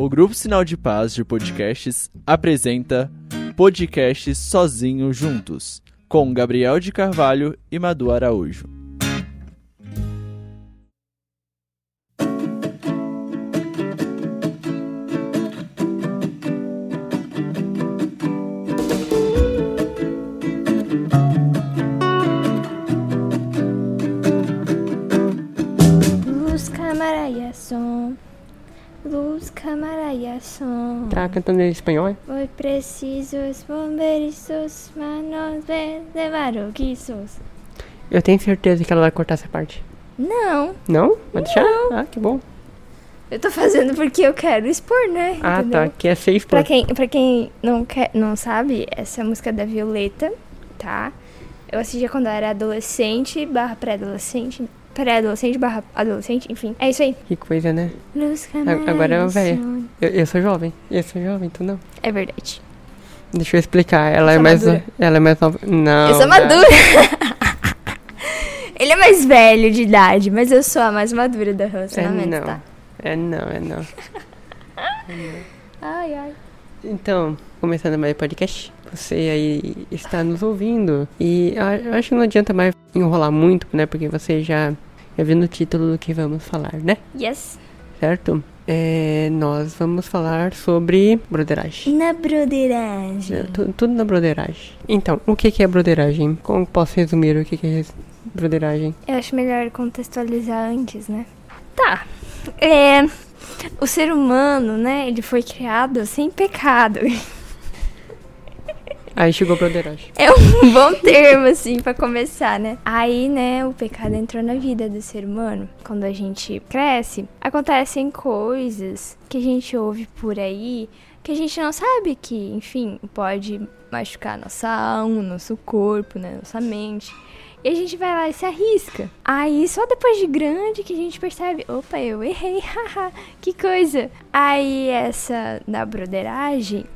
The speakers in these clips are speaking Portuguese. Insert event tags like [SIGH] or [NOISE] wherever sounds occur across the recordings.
O Grupo Sinal de Paz de Podcasts apresenta Podcasts Sozinho Juntos, com Gabriel de Carvalho e Madu Araújo. Tá em espanhol, é? Foi preciso os bombeiros, manos de levar o que sos. Eu tenho certeza que ela vai cortar essa parte. Não, Não? Vai deixar? Ah, que bom. eu tô fazendo porque eu quero expor, né? Ah, Entendeu? tá. Que é safe Pra por... quem, pra quem não, quer, não sabe, essa é a música da Violeta, tá? Eu assistia quando eu era adolescente, barra pré-adolescente, pré-adolescente, barra adolescente, enfim. É isso aí. Que coisa, né? Agora é e véia. som. Eu, eu sou jovem. Eu sou jovem, tu não. É verdade. Deixa eu explicar. Ela Eu é mais... madura. Ela é mais nova. Não. eu sou madura. Ele é mais velho de idade, mas eu sou a mais madura do É relacionamento, não. tá? É não, é não. [LAUGHS] Ai, ai. Então, começando mais o podcast, você aí está nos ouvindo. E eu acho que não adianta mais enrolar muito, né? Porque você já, já viu no título do que vamos falar, né? Yes. Certo? É, nós vamos falar sobre broderagem. Na broderagem. É, tu- tudo na broderagem. Então, o que, que é broderagem? Como posso resumir o que, que é broderagem? Eu acho melhor contextualizar antes, né? Tá. É. O ser humano, né? Ele foi criado sem pecado. [LAUGHS] Aí chegou a broderagem. É um [LAUGHS] bom termo, assim, pra começar, né? Aí, né, o pecado entrou na vida do ser humano. Quando a gente cresce, acontecem coisas que a gente ouve por aí que a gente não sabe que, enfim, pode machucar nossa alma, nosso corpo, né, nossa mente. E a gente vai lá e se arrisca. Aí, só depois de grande que a gente percebe, opa, eu errei, [LAUGHS] haha, que coisa. Aí, essa da broderagem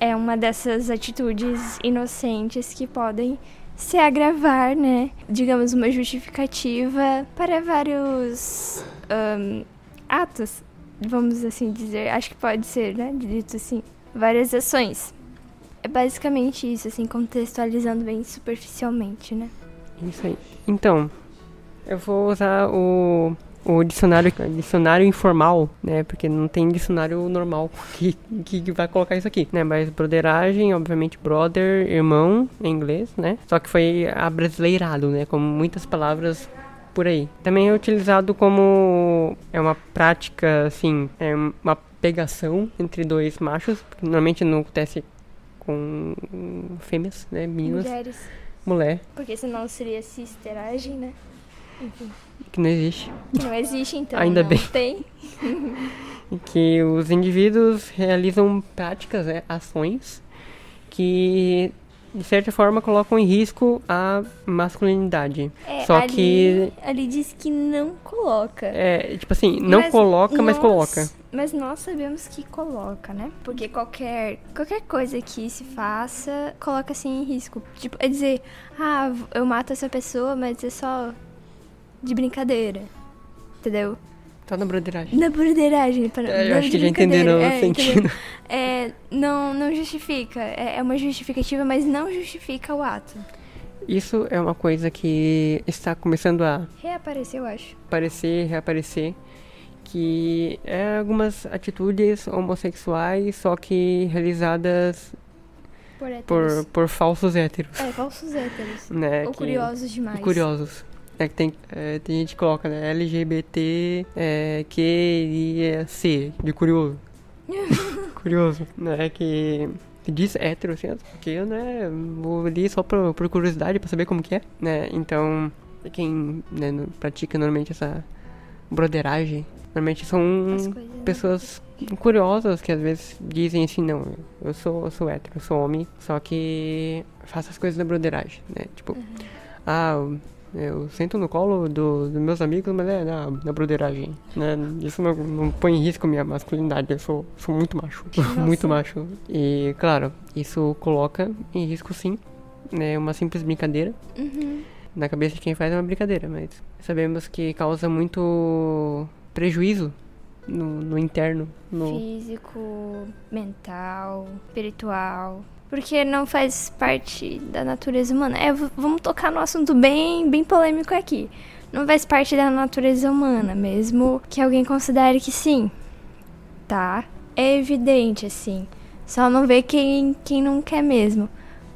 é uma dessas atitudes inocentes que podem se agravar, né? Digamos, uma justificativa para vários ahn, atos, vamos assim dizer. Acho que pode ser, né? Dito assim. Várias ações. É basicamente isso, assim, contextualizando bem superficialmente, né? Isso aí. Então, eu vou usar o, o dicionário, dicionário informal, né? Porque não tem dicionário normal [LAUGHS] que, que vai colocar isso aqui, né? Mas broderagem, obviamente, brother, irmão, em inglês, né? Só que foi abrasileirado, né? Como muitas palavras por aí. Também é utilizado como é uma prática, assim, é uma pegação entre dois machos, porque normalmente não acontece com fêmeas, né? Meninas, Mulheres. mulher, Porque senão seria sisteragem, né? Enfim. Que não existe. Que não existe, então. Ainda bem. Tem. em [LAUGHS] que os indivíduos realizam práticas, né, ações que de certa forma colocam em risco a masculinidade. É, Só ali, que Ali diz que não coloca. é, tipo assim, não Mas coloca, mas nós- coloca. Mas nós sabemos que coloca, né? Porque qualquer, qualquer coisa que se faça, coloca assim em risco. Tipo, é dizer, ah, eu mato essa pessoa, mas é só de brincadeira. Entendeu? Tá na broderagem. Na broderagem. Para, É, eu acho que já entenderam o É, entendeu? sentido. [LAUGHS] É, não, não justifica. É, é uma justificativa, mas não justifica o ato. Isso é uma coisa que está começando a Reapareceu, eu acho. aparecer, reaparecer, que é algumas atitudes homossexuais, só que realizadas Por por, por falsos héteros, É, falsos héteros. né? Ou que- curiosos demais. Curiosos. É que tem, é, tem gente que coloca, né? LGBT, é, Q e é, C, de curioso. [LAUGHS] curioso, né? Que, que diz hétero, assim, porque eu, né, vou ali só por, por curiosidade, pra saber como que é, né? Então, quem né, pratica normalmente essa broderagem, normalmente são né? pessoas curiosas que às vezes dizem assim, não, eu sou, eu sou hétero, eu sou homem, só que faço as coisas na broderagem, né? Tipo, ah, eu sento no colo do- dos meus amigos, mas é na, na broderagem, né? Isso não, não põe em risco minha masculinidade, eu sou, sou muito macho, [LAUGHS] muito macho. E, claro, isso coloca em risco sim, né? Uma simples brincadeira, Uhum. na cabeça de quem faz é uma brincadeira, mas sabemos que causa muito prejuízo no, no interno. No... Físico, mental, espiritual. Porque não faz parte da natureza humana. É, vamos tocar no assunto bem, bem polêmico aqui. Não faz parte da natureza humana, mesmo que alguém considere que sim. Tá? É evidente, assim. Só não vê quem, quem não quer mesmo.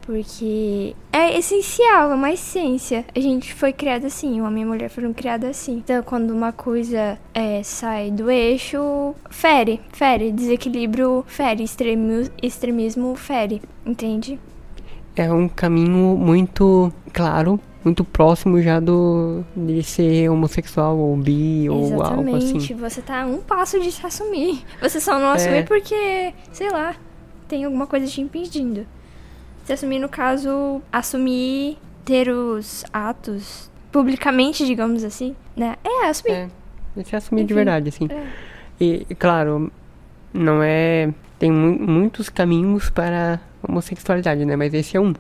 Porque é essencial, é uma essência. A gente foi criado assim, o homem e a mulher foram criados assim. Então, quando uma coisa é, sai do eixo, fere, fere. Desequilíbrio fere, extremo, extremismo fere, entende? É um caminho muito claro, muito próximo já do de ser homossexual ou bi ou algo assim. Exatamente. Você tá a um passo de se assumir. Você só não assumir É. porque, sei lá, tem alguma coisa te impedindo. Se assumir, no caso, assumir ter os atos publicamente, digamos assim, né? É, assumir. É, se assumir de Enfim, verdade, assim. é. E, claro, não é. Tem mu- muitos caminhos para homossexualidade, né? Mas esse é um.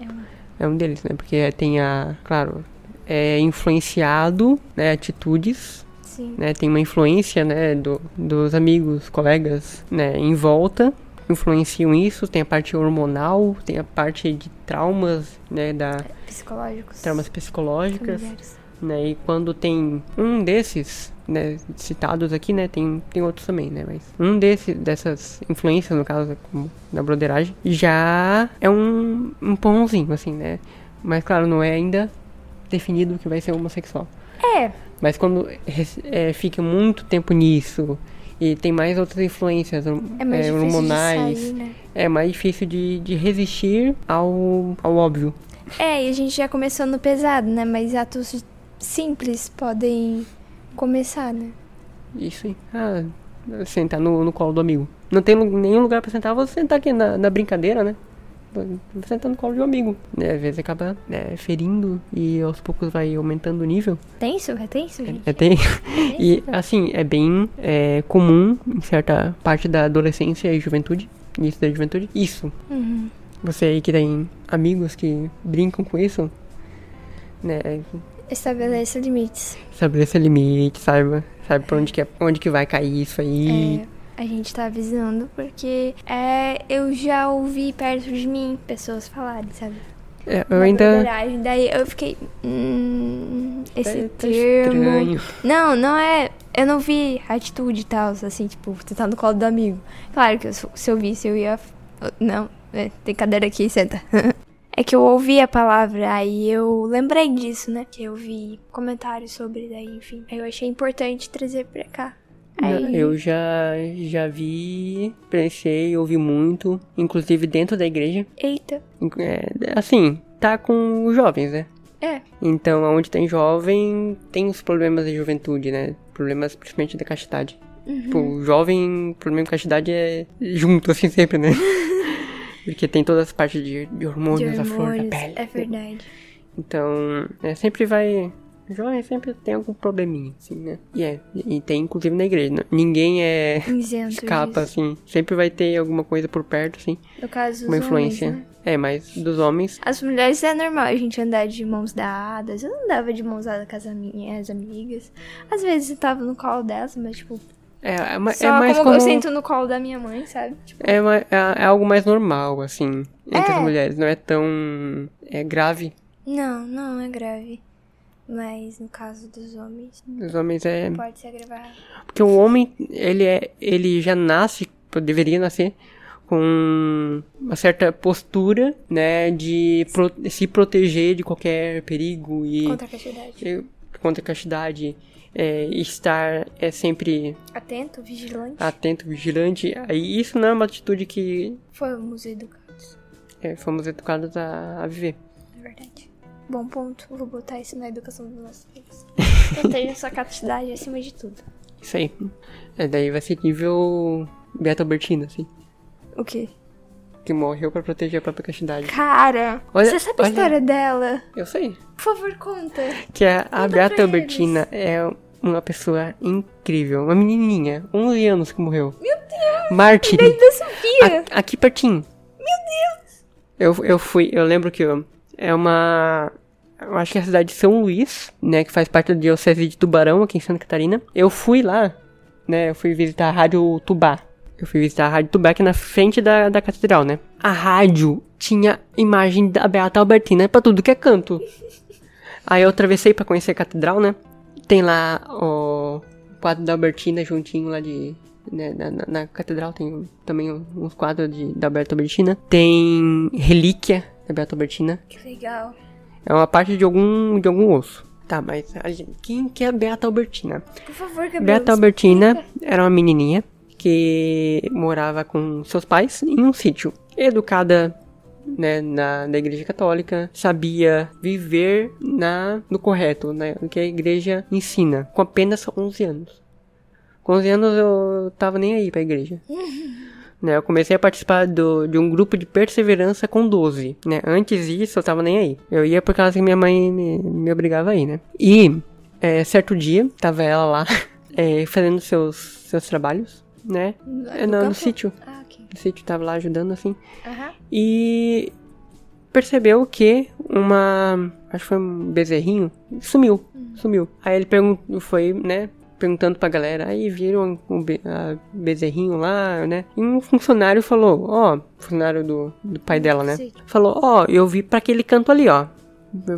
É um. É um deles, né? Porque tem a. Claro, é influenciado, né? Atitudes, Sim. né? Tem uma influência, né? Do, dos amigos, colegas, né? Em volta. Influenciam isso. Tem a parte hormonal, tem a parte de traumas, né? Da, Psicológicos. traumas psicológicas. familiares. né? E quando tem um desses, né, citados aqui, né, tem, tem outros também, né, mas um desses, dessas influências, no caso, como na broderagem, já é um, um pãozinho, assim, né, mas claro, não é ainda definido que vai ser homossexual. É, Mas quando é, fica muito tempo nisso e tem mais outras influências é é, hormonais, sair, né? é mais difícil de, de resistir ao, ao óbvio. É, e a gente já começou no pesado, né? Mas atos simples podem começar, né? Isso aí. Ah, sentar no, no colo do amigo. Não tem nenhum lugar pra sentar, vou sentar aqui na, na brincadeira, né? Sentar no colo de um amigo. Né, às vezes acaba né, ferindo e aos poucos vai aumentando o nível. Tenso? É tenso, gente? É, tem. [LAUGHS] E assim, é bem é, comum em certa parte da adolescência e juventude. Início da juventude. Isso. Uhum. Você aí que tem amigos que brincam com isso, né? Estabeleça limites. Estabeleça limite, saiba, sabe pra onde que, é, onde que vai cair isso aí. É, a gente tá avisando porque é, eu já ouvi perto de mim pessoas falarem, sabe? É, eu ainda. broderagem. Daí eu fiquei. Hum, esse tá termo. estranho. Não, não é. Eu não vi atitude e tal, assim, tipo, você tá no colo do amigo. Claro que eu- se eu visse, eu ia. Não, é, tem cadeira aqui, senta. [LAUGHS] É que eu ouvi a palavra, aí eu lembrei disso, né? Que eu vi comentários sobre, daí, enfim. Aí eu achei importante trazer pra cá. Aí, Eu já, já vi, presenciei, ouvi muito, inclusive dentro da igreja. Eita. É, assim, tá com os jovens, né? É. Então, onde tem jovem, tem os problemas de juventude, né? Problemas principalmente da castidade. Uhum. Tipo, o jovem, problema de castidade é junto, assim, sempre, né? [LAUGHS] Porque tem todas as partes de, de De hormônios, a flor da hormônios. pele. É verdade. Então, é, sempre vai. Jovem sempre tem algum probleminha, assim, né? E é, e tem inclusive na igreja. né? Ninguém é. Isento escapa, disso. assim. Sempre vai ter alguma coisa por perto, assim. No caso dos Uma homens, influência. né? É, mas dos homens. As mulheres é normal a gente andar de mãos dadas. Eu não andava de mãos dadas com as minhas amigas. Às vezes eu tava no colo delas, mas tipo, É, é, ma- só é mais como como. eu sento no colo da minha mãe, sabe? Tipo, É, é, é algo mais normal, assim. Entre É. as mulheres. Não é tão. É grave. não, não é grave. Mas no caso dos homens, Os homens é. pode ser agravado. Porque o homem, ele é. Ele já nasce, deveria nascer, com uma certa postura, né? De pro- se proteger de qualquer perigo e. Contra a castidade. e- contra a castidade. É, estar é sempre Atento, vigilante. atento, vigilante. Aí isso não é uma atitude que Fomos educados. é, fomos educados a, a viver. É verdade. Bom ponto. Vou botar isso na educação dos nossos filhos. [LAUGHS] Proteja sua castidade acima de tudo. Isso aí. É, daí vai ser nível Beto Albertina, assim. O quê? Que morreu pra proteger a própria castidade. Cara, Olha- você sabe a olha- história dela? Eu sei. Por favor, conta. Que a, a Conta Beata Albertina é uma pessoa incrível. Uma menininha, 11 anos que morreu. Meu Deus! Mártir. Da Sofia. A- aqui pertinho. Meu Deus! Eu, eu fui, eu lembro que eu- é uma. Eu acho que é a cidade de São Luís, né? Que faz parte da Diocese de Tubarão, aqui em Santa Catarina. Eu fui lá né, eu fui visitar a Rádio Tubá. Eu fui visitar a Rádio Tubá aqui na frente da, da catedral, né? A rádio tinha imagem da Beata Albertina pra tudo que é canto. Aí eu atravessei pra conhecer a catedral, né? Tem lá o quadro da Albertina juntinho lá de. Né, na, na, na catedral tem também uns quadros de, da Beata Albertina. Tem relíquia da Beata Albertina. Que legal. É uma parte de algum, de algum osso. Tá, mas gente- quem que é Beata Albertina? Por favor, Gabriel. Beata Albertina era uma menininha que morava com seus pais em um sítio. Educada né, na, na igreja católica, sabia viver na, no correto, né, no que a igreja ensina, com apenas 11 anos. Com 11 anos eu tava nem aí pra igreja. [LAUGHS] Né, eu comecei a participar do, de um grupo de perseverança com 12, né? Antes disso, eu tava nem aí. Eu ia por causa que minha mãe me, me obrigava a ir, né? E, é, certo dia, tava ela lá, [LAUGHS] é, fazendo seus, seus trabalhos, né? No, no campo? sítio. Ah, ok. No sítio, tava lá ajudando, assim. Aham. E percebeu que uma... Acho que foi um bezerrinho. Sumiu. Sumiu. Aí ele perguntou, foi, né? Perguntando pra galera, aí viram o be- bezerrinho lá, né? E um funcionário falou, ó, funcionário do, do pai dela, né? Sim. Falou, ó, eu vi pra aquele canto ali, ó.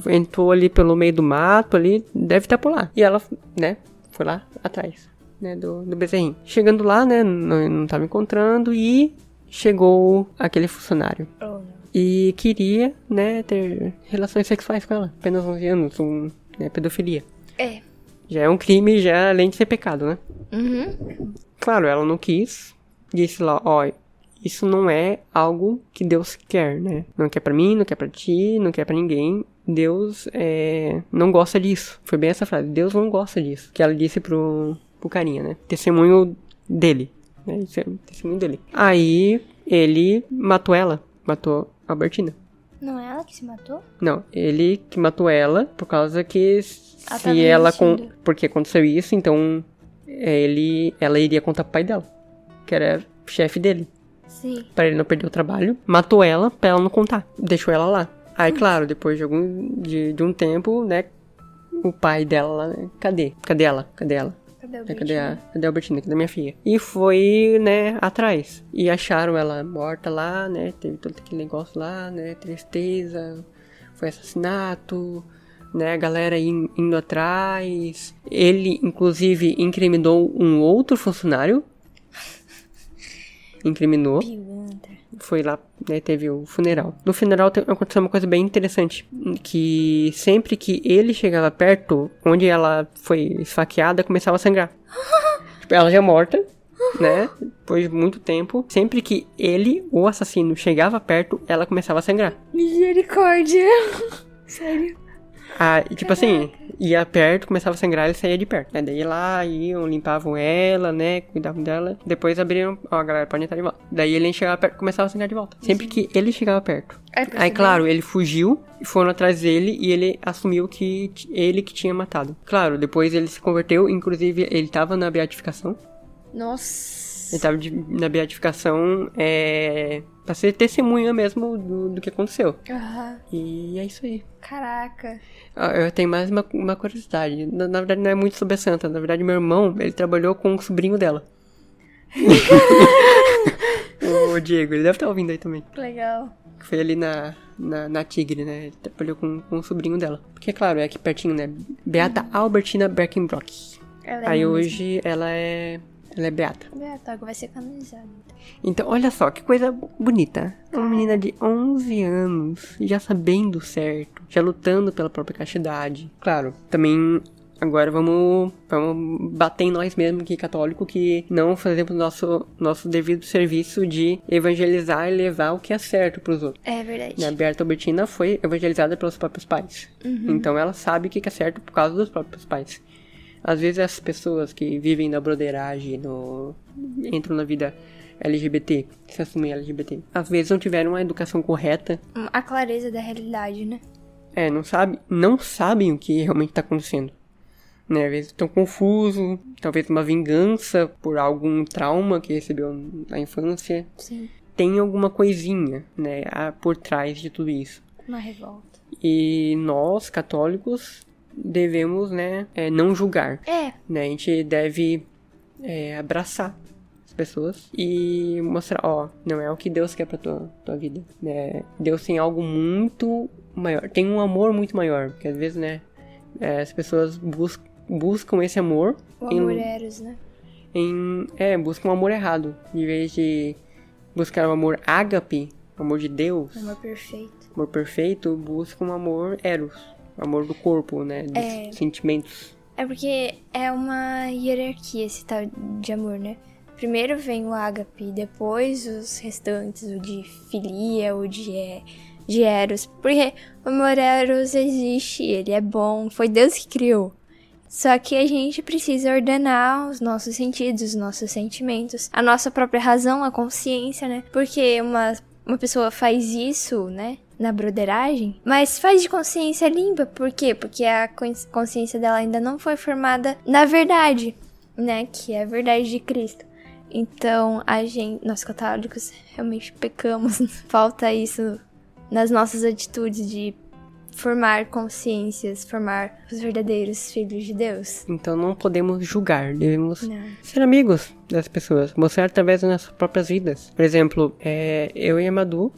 Entrou ali pelo meio do mato ali, deve estar por lá. E ela, né, foi lá atrás, né, do, do bezerrinho. Chegando lá, né, não, não tava encontrando e chegou aquele funcionário. Oh. E queria, né, ter relações sexuais com ela. Apenas 11 anos, um, né, pedofilia. É. Já é um crime, já além de ser pecado, né? Uhum. Claro, ela não quis. Disse lá, ó, isso não é algo que Deus quer, né? Não quer pra mim, não quer pra ti, não quer pra ninguém. Deus é, não gosta disso. Foi bem essa frase. Deus não gosta disso. Que ela disse pro, pro carinha, né? Testemunho dele. Né? É testemunho dele. Aí ele matou ela. Matou a Albertina. Não é ela que se matou? Não, ele que matou ela por causa que Ela se ela com porque aconteceu isso, então é, ele ela iria contar pro pai dela, que era chefe dele, Sim. Pra ele não perder o trabalho. Matou ela pra ela não contar, deixou ela lá. Aí, claro, depois de algum de, de um tempo, né, o pai dela, né, cadê? Cadê ela? Cadê ela? Cadê o É, Cadê a, cadê a Albertina? Cadê minha filha? E foi, né, atrás. E acharam ela morta lá, né? Teve todo aquele negócio lá, né? Tristeza, foi assassinato, né? A galera in- indo atrás. Ele, inclusive, incriminou um outro funcionário. [LAUGHS] Incriminou Pilantra. Foi lá, né, teve o funeral. No funeral te- aconteceu uma coisa bem interessante, que sempre que ele chegava perto, onde ela foi esfaqueada, começava a sangrar. [LAUGHS] tipo, ela já morta, né, depois de muito tempo, sempre que ele, o assassino, chegava perto, ela começava a sangrar. Misericórdia. [LAUGHS] Sério? Ah, e, tipo assim, ia perto, começava a sangrar, ele saía de perto. Né? Daí lá iam, limpavam ela, né? Cuidavam dela. Depois abriram. Ó, a galera pode entrar de volta. Daí ele chegava perto, começava a sangrar de volta. Sempre que ele chegava perto. Aí, Aí, percebeu? claro, ele fugiu, foram atrás dele e ele assumiu que ele que tinha matado. Claro, depois ele se converteu, inclusive ele tava na beatificação. Nossa. Ele tava de- na beatificação, é. pra ser testemunha mesmo do, do que aconteceu. Aham. E é isso aí. Caraca. Ah, Eu tenho mais uma, uma curiosidade. Na, na verdade, não é muito sobre a Santa. Na verdade, meu irmão, ele trabalhou com o sobrinho dela. [LAUGHS] o Diego, ele deve estar ouvindo aí também. Legal. Foi ali na, na, na Tigre, né? Ele trabalhou com, com o sobrinho dela. Porque, claro, é aqui pertinho, né? Beata Albertina Berkenbrock. Ela Aí hoje ela é. Ela é Beata. É, tá, vai ser canonizada. Então, olha só, que coisa bonita. Uma menina de 11 anos, já sabendo certo, já lutando pela própria castidade. Claro, também agora vamos, vamos bater em nós mesmos que católico que não fazemos nosso nosso devido serviço de evangelizar e levar o que é certo pros outros. É verdade. A Berta Albertina foi evangelizada pelos próprios pais. Então ela sabe o que é certo por causa dos próprios pais. Às vezes as pessoas que vivem na broderagem, no... entram na vida LGBT, se assumem LGBT, às vezes não tiveram uma educação correta, A clareza da realidade, né? é, não sabe, não sabem o que realmente está acontecendo. Né, às vezes estão confusos, talvez uma vingança por algum trauma que recebeu na infância. Sim. Tem alguma coisinha, né, por trás de tudo isso. Uma revolta. E nós, católicos, devemos, né, é, não julgar. É. Né? A gente deve é, abraçar as pessoas e mostrar, ó, não é o que Deus quer pra tua, tua vida. Né? Deus tem algo muito maior, tem um amor muito maior, porque às vezes, né, é, as pessoas bus buscam esse amor. O amor em, eros, né? Em, é, buscam um amor errado. Em vez de buscar o amor ágape, o amor de Deus. Amor perfeito. Amor perfeito, busca um amor eros. Amor do corpo, né? Dos é... sentimentos. É porque é uma hierarquia esse tal de amor, né? Primeiro vem o ágape, depois os restantes, o de filia, o de, é, de eros. Porque o amor eros existe, ele é bom, foi Deus que criou. Só que a gente precisa ordenar os nossos sentidos, os nossos sentimentos, a nossa própria razão, a consciência, né? Porque uma, uma pessoa faz isso, né? Na broderagem, mas faz de consciência limpa. Por quê? Porque a consciência dela ainda não foi formada na verdade, né? Que é a verdade de Cristo. Então, a gente, nós católicos, realmente pecamos. [LAUGHS] Falta isso nas nossas atitudes de formar consciências, formar os verdadeiros filhos de Deus. Então não podemos julgar, devemos não. ser amigos das pessoas, mostrar através das nossas próprias vidas. Por exemplo, é, eu e a Madu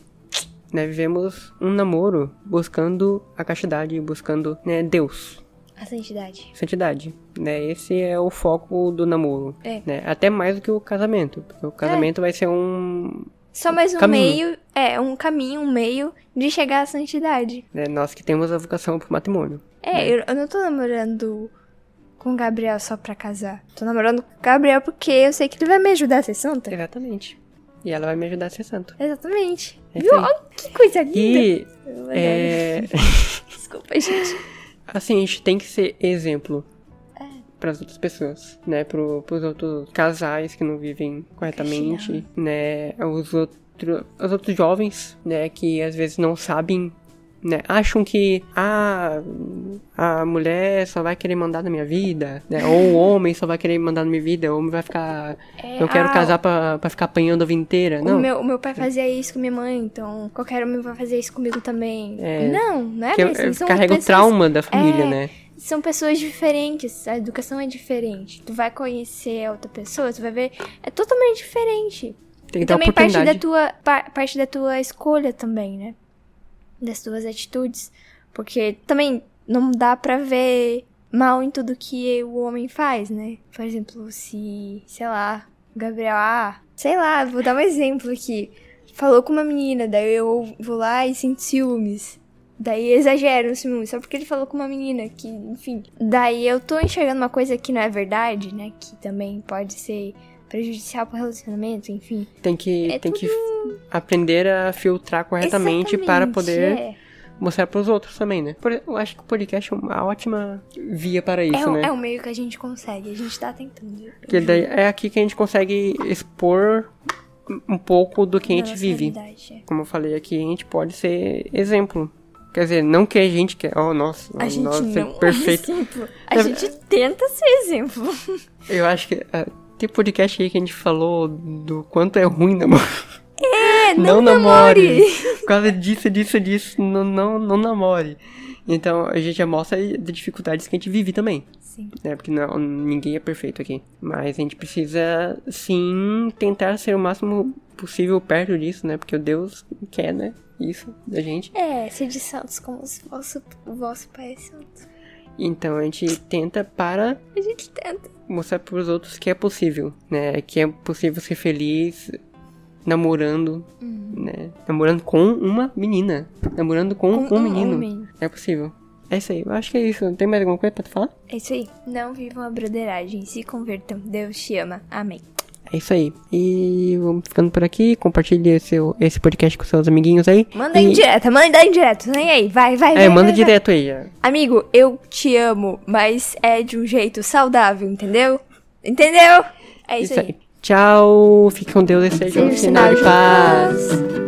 né, vivemos um namoro buscando a castidade, buscando né, Deus. A santidade. Santidade. Né? Esse é o foco do namoro. É. Né? Até mais do que o casamento. Porque o casamento é. vai ser um, só mais um caminho. meio, é, um caminho, um meio de chegar à santidade. É nós que temos a vocação pro matrimônio. É, né? eu, eu, não tô namorando com o Gabriel só pra casar. Tô namorando com o Gabriel porque eu sei que ele vai me ajudar a ser santa. Exatamente. E ela vai me ajudar a ser santo. Exatamente. É Viu? Olha que coisa linda. E, é... [LAUGHS] Desculpa, gente. Assim, a gente tem que ser exemplo é. para as outras pessoas, né? Pro, pros outros casais que não vivem corretamente, né? Os outros, os outros jovens, né? Que às vezes não sabem né, acham que ah, a mulher só vai querer mandar na minha vida, né, ou o homem só vai querer mandar na minha vida, o homem vai ficar. É, eu quero ah, casar pra, pra ficar apanhando a vida inteira. Não. O meu, o meu pai fazia isso com minha mãe, então qualquer homem vai fazer isso comigo também. É, não, não é que assim. carrega pessoas, o trauma da família, é, né? São pessoas diferentes, a educação é diferente. Tu vai conhecer outra pessoa, tu vai ver. É totalmente diferente. Tem que e dar também parte da tua parte da tua escolha também, né? Das tuas atitudes, porque também não dá pra ver mal em tudo que o homem faz, né? Por exemplo, se, sei lá, Gabriel, ah, sei lá, vou dar um exemplo aqui. Falou com uma menina, daí eu vou lá e sinto ciúmes. Daí exagero o ciúmes, só porque ele falou com uma menina que, enfim. Daí eu tô enxergando uma coisa que não é verdade, né? Que também pode ser prejudicial pro relacionamento, enfim. Tem que, é tem tudo... que aprender a filtrar corretamente Exatamente, para poder é. mostrar para os outros também, né? Eu acho que o podcast é uma ótima via para isso, é, né? É o meio que a gente consegue, a gente tá tentando. Que daí é aqui que a gente consegue expor um pouco do que a gente vive. É. Como eu falei aqui, a gente pode ser exemplo. Quer dizer, não que a gente quer. Oh, nossa, a gente nossa, não perfeito. É exemplo. A gente tenta ser exemplo. Eu acho que. Uh, tem podcast aí que a gente falou do quanto é ruim namorar. É, [LAUGHS] não, não namore. namore. Por causa disso, disso, disso, não, não, não namore. Então a gente já mostra as dificuldades que a gente vive também. Sim. Né? Porque não, ninguém é perfeito aqui. Mas a gente precisa, sim, tentar ser o máximo possível perto disso, né? Porque o Deus quer, né? Isso da gente. É, ser de santos como o vosso, o vosso Pai é santo. Então a gente tenta para. A gente tenta. Mostrar para os outros que é possível, né? Que é possível ser feliz namorando, uhum. né? Namorando com uma menina. Namorando com, com um, um menino. Homem. É possível. É isso aí, eu acho que é isso. Tem mais alguma coisa pra tu falar? É isso aí. Não vivam a broderagem, se convertam. Deus te ama. Amém. É isso aí. E vamos ficando por aqui. Compartilhe seu, esse podcast com seus amiguinhos aí. Manda e... em direto, manda em direto. Nem aí, vai, vai, é, vai. É, manda vai, direto vai. aí. Amigo, eu te amo, mas é de um jeito saudável, entendeu? Entendeu? É isso, isso aí. aí. Tchau. Fique com Deus e seja um sinal de paz. paz.